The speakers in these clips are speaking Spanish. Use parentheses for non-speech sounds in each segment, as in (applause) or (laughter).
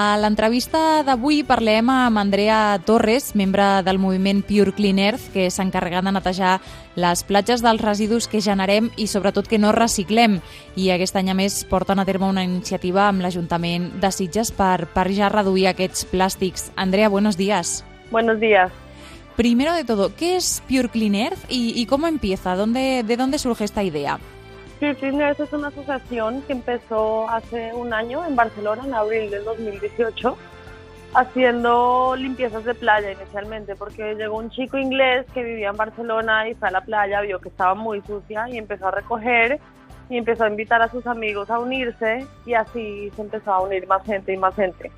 A l'entrevista d'avui parlem amb Andrea Torres, membre del moviment Pure Clean Earth, que s'encarrega de netejar les platges dels residus que generem i sobretot que no reciclem. I aquest any a més porten a terme una iniciativa amb l'Ajuntament de Sitges per, per ja reduir aquests plàstics. Andrea, buenos días. Buenos días. Primero de todo, ¿qué es Pure Clean Earth y, y cómo empieza? ¿Dónde, ¿De dónde surge esta idea? Cleaners es una asociación que empezó hace un año en Barcelona, en abril del 2018, haciendo limpiezas de playa inicialmente, porque llegó un chico inglés que vivía en Barcelona y fue a la playa, vio que estaba muy sucia y empezó a recoger y empezó a invitar a sus amigos a unirse y así se empezó a unir más gente y más gente.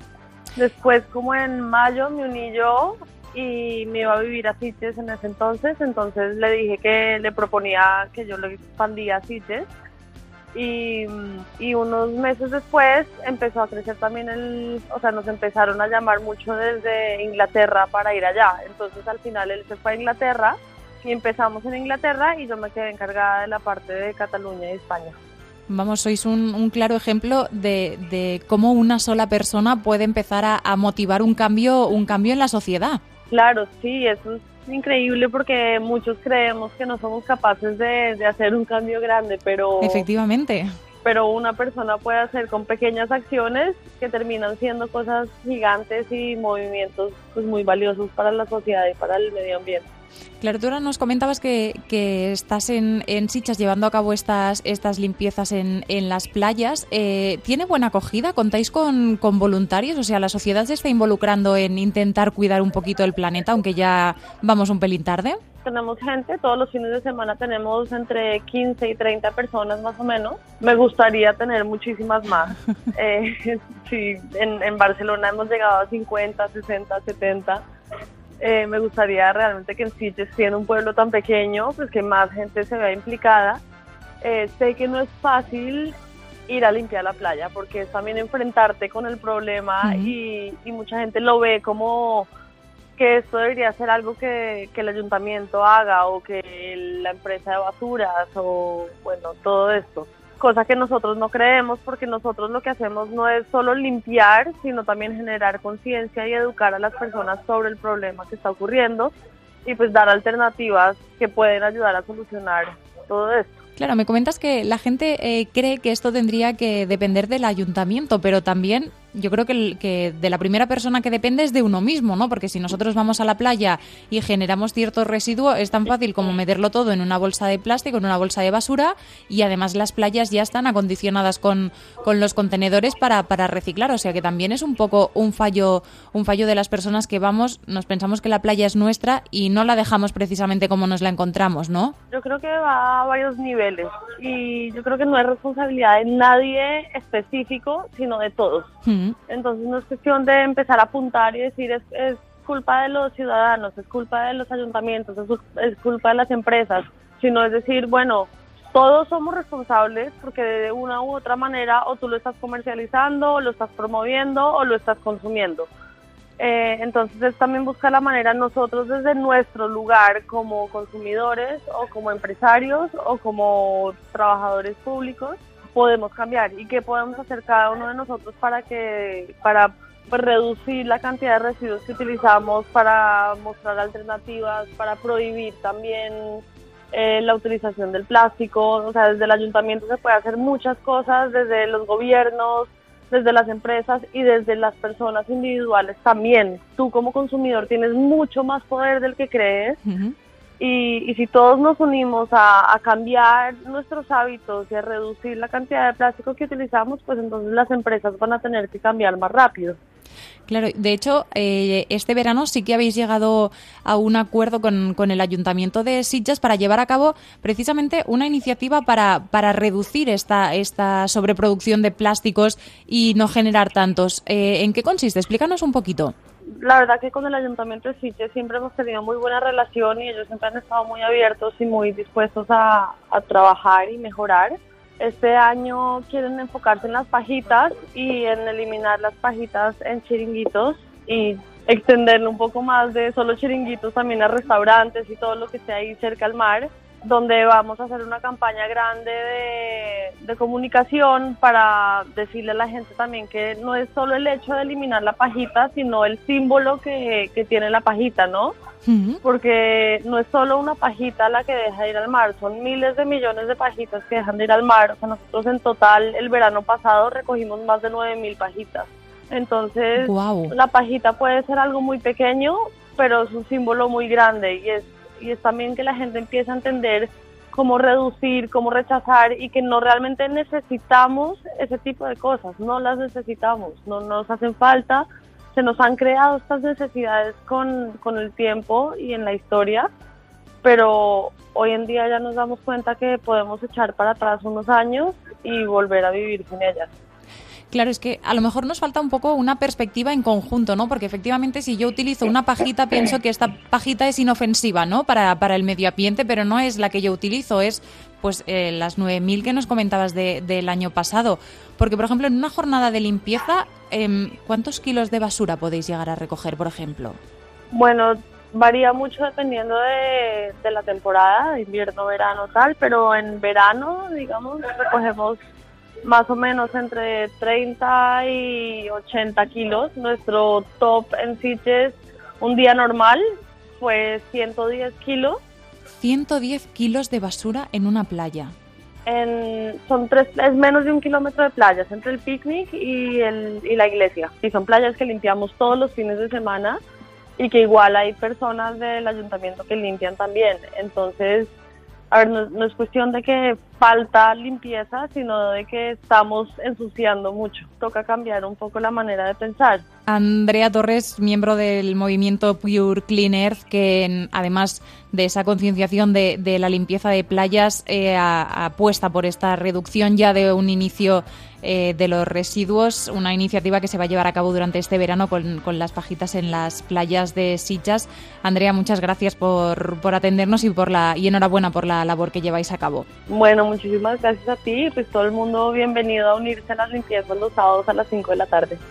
Después, como en mayo, me uní yo y me iba a vivir a Sitges en ese entonces, entonces le dije que le proponía que yo lo expandía a Sitges y, y, unos meses después empezó a crecer también el, o sea, nos empezaron a llamar mucho desde Inglaterra para ir allá, entonces al final él se fue a Inglaterra y empezamos en Inglaterra y yo me quedé encargada de la parte de Cataluña y España. Vamos, sois un, un claro ejemplo de, de, cómo una sola persona puede empezar a, a motivar un cambio, un cambio en la sociedad. Claro, sí, eso es increíble porque muchos creemos que no somos capaces de, de hacer un cambio grande, pero... Efectivamente. Pero una persona puede hacer con pequeñas acciones que terminan siendo cosas gigantes y movimientos pues, muy valiosos para la sociedad y para el medio ambiente. Claro, tú ahora nos comentabas que, que estás en, en, Sichas llevando a cabo estas, estas limpiezas en, en las playas. Eh, ¿Tiene buena acogida? ¿Contáis con, con, voluntarios? O sea, ¿la sociedad se está involucrando en intentar cuidar un poquito el planeta, aunque ya vamos un pelín tarde? Tenemos gente, todos los fines de semana tenemos entre 15 y 30 personas más o menos. Me gustaría tener muchísimas más. (laughs) eh, (laughs) sí, en, en Barcelona hemos llegado a 50, 60, 70 eh, me gustaría realmente que en Sitges, siendo un pueblo tan pequeño, pues que más gente se vea implicada. Eh, sé que no es fácil ir a limpiar la playa porque es también enfrentarte con el problema uh -huh. y, y, mucha gente lo ve como que esto debería ser algo que, que, el ayuntamiento haga o que la empresa de basuras o bueno, todo esto cosa que nosotros no creemos porque nosotros lo que hacemos no es solo limpiar, sino también generar conciencia y educar a las personas sobre el problema que está ocurriendo y pues dar alternativas que pueden ayudar a solucionar todo esto. Claro, me comentas que la gente eh, cree que esto tendría que depender del ayuntamiento, pero también yo creo que, el, que, de la primera persona que depende es de uno mismo, ¿no? Porque si nosotros vamos a la playa y generamos cierto residuo, es tan fácil como meterlo todo en una bolsa de plástico, en una bolsa de basura, y además las playas ya están acondicionadas con, con los contenedores para, para reciclar. O sea que también es un poco un fallo, un fallo de las personas que vamos, nos pensamos que la playa es nuestra y no la dejamos precisamente como nos la encontramos, ¿no? Yo creo que va a varios niveles y yo creo que no es responsabilidad de nadie específico, sino de todos. Mm. Entonces no es cuestión de empezar a apuntar y decir es, es culpa de los ciudadanos, es culpa de los ayuntamientos, es, es, culpa de las empresas, sino es decir, bueno, todos somos responsables porque de una u otra manera o tú lo estás comercializando, o lo estás promoviendo o lo estás consumiendo. Eh, entonces es también buscar la manera nosotros desde nuestro lugar como consumidores o como empresarios o como trabajadores públicos podemos cambiar. Y qué podemos hacer cada uno de nosotros para que para pues, reducir la cantidad de residuos que utilizamos para mostrar alternativas para prohibir también eh, la utilización del plástico o sea desde el ayuntamiento se puede hacer muchas cosas desde los gobiernos desde las empresas y desde las personas individuales también tú como consumidor tienes mucho más poder del que crees uh -huh. Y, y, si todos nos unimos a, a, cambiar nuestros hábitos y a reducir la cantidad de plástico que utilizamos, pues entonces las empresas van a tener que cambiar más rápido. Claro, de hecho, eh, este verano sí que habéis llegado a un acuerdo con, con, el Ayuntamiento de Sitges para llevar a cabo precisamente una iniciativa para, para reducir esta, esta sobreproducción de plásticos y no generar tantos. Eh, ¿En qué consiste? Explícanos un poquito la verdad que con el Ayuntamiento de Sitges siempre hemos tenido muy buena relación y ellos siempre han estado muy abiertos y muy dispuestos a, a, trabajar y mejorar. Este año quieren enfocarse en las pajitas y en eliminar las pajitas en chiringuitos y extenderlo un poco más de solo chiringuitos también a restaurantes y todo lo que esté ahí cerca al mar. Donde vamos a hacer una campaña grande de, comunicación para decirle a la gente también que no es solo el hecho de eliminar la pajita, sino el símbolo que, que tiene la pajita, ¿no? Porque no es solo una pajita la que deja de ir al mar, son miles de millones de pajitas que dejan de ir al mar. O sea, nosotros en total el verano pasado recogimos más de 9.000 pajitas. Entonces, la pajita puede ser algo muy pequeño, pero es un símbolo muy grande y es, y es también que la gente empieza a entender cómo reducir, cómo rechazar y que no realmente necesitamos ese tipo de cosas, no las necesitamos, no nos hacen falta, se nos han creado estas necesidades con, con el tiempo y en la historia, pero hoy en día ya nos damos cuenta que podemos echar para atrás unos años y volver a vivir sin ellas. Claro, es que a lo mejor nos falta un poco una perspectiva en conjunto, ¿no? Porque efectivamente si yo utilizo una pajita, pienso que esta pajita es inofensiva, ¿no? Para, para el medio ambiente, pero no es la que yo utilizo, es pues eh, las 9.000 que nos comentabas del año pasado. Porque, por ejemplo, en una jornada de limpieza, em, ¿cuántos kilos de basura podéis llegar a recoger, por ejemplo? Bueno, varía mucho dependiendo de, de la temporada, invierno, verano, tal, pero en verano, digamos, recogemos más o menos entre 30 y 80 kilos. Nuestro top en Sitges un día normal fue 110 kilos. 110 kilos de basura en una playa. En, son tres, es menos de un kilómetro de playas entre el picnic y, el, y la iglesia. Y son playas que limpiamos todos los fines de semana y que igual hay personas del ayuntamiento que limpian también. Entonces, a ver, no, es cuestión de que falta limpieza, sino de que estamos ensuciando mucho. Toca cambiar un poco la manera de pensar. Andrea Torres, miembro del movimiento Pure Clean Earth, que además de esa concienciación de, la limpieza de playas, eh, apuesta por esta reducción ya de un inicio eh, de los residuos, una iniciativa que se va a llevar a cabo durante este verano con, las pajitas en las playas de Sitges. Andrea, muchas gracias por, por atendernos y, por la, y enhorabuena por la labor que lleváis a cabo. Bueno, muchísimas gracias a ti. Pues todo el mundo bienvenido a unirse a las limpiezas los sábados a las 5 de la tarde.